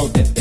rotate.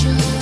Joy.